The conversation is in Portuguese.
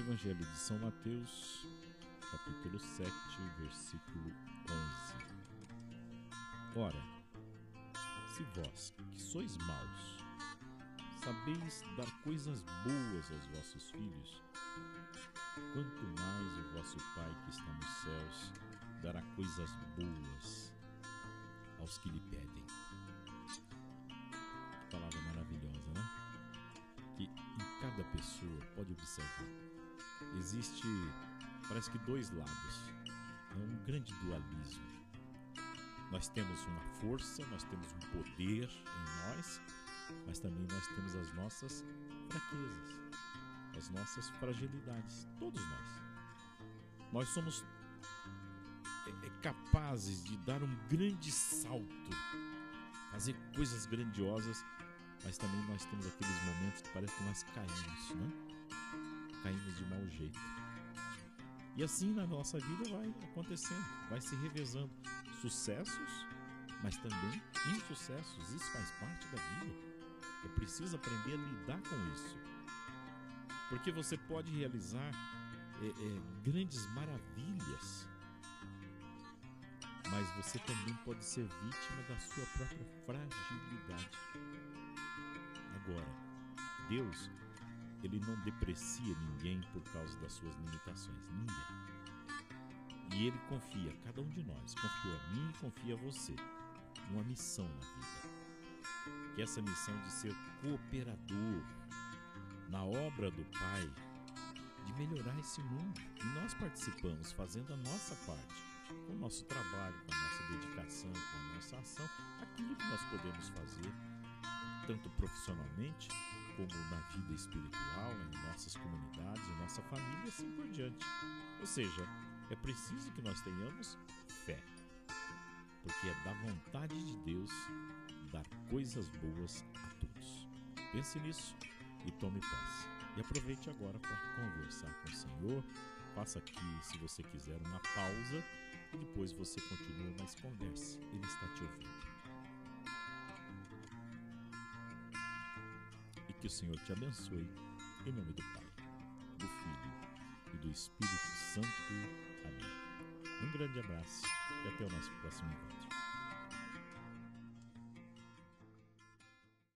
Evangelho de São Mateus, capítulo 7, versículo 11. Ora, se vós, que sois maus, sabeis dar coisas boas aos vossos filhos, quanto mais o vosso Pai que está nos céus dará coisas boas aos que lhe pedem. Palavra maravilhosa, né? Que em cada pessoa, pode observar, existe, parece que dois lados. É um grande dualismo. Nós temos uma força, nós temos um poder em nós, mas também nós temos as nossas fraquezas, as nossas fragilidades, todos nós. Nós somos é, é capazes de dar um grande salto, fazer coisas grandiosas, mas também nós temos aqueles momentos que parece que nós caímos, né? Caímos de mau jeito. E assim na nossa vida vai acontecendo, vai se revezando sucessos, mas também insucessos. Isso faz parte da vida. É preciso aprender a lidar com isso. Porque você pode realizar é, é, grandes maravilhas, mas você também pode ser vítima da sua própria fragilidade. Agora, Deus, ele não deprecia ninguém por causa das suas limitações, ninguém. E ele confia, cada um de nós, confiou a mim e confia a você, uma missão na vida. Que essa missão de ser cooperador na obra do Pai, de melhorar esse mundo. E nós participamos fazendo a nossa parte, com o nosso trabalho, com a nossa dedicação, com a nossa ação, aquilo que nós podemos fazer, tanto profissionalmente como na vida espiritual, em nossas comunidades, em nossa família e assim por diante. Ou seja, é preciso que nós tenhamos fé, porque é da vontade de Deus dar coisas boas a todos. Pense nisso e tome posse. E aproveite agora para conversar com o Senhor. Faça aqui, se você quiser, uma pausa e depois você continua, mas converse. Que o Senhor te abençoe, em nome do Pai, do Filho e do Espírito Santo. Amém. Um grande abraço e até o nosso próximo encontro.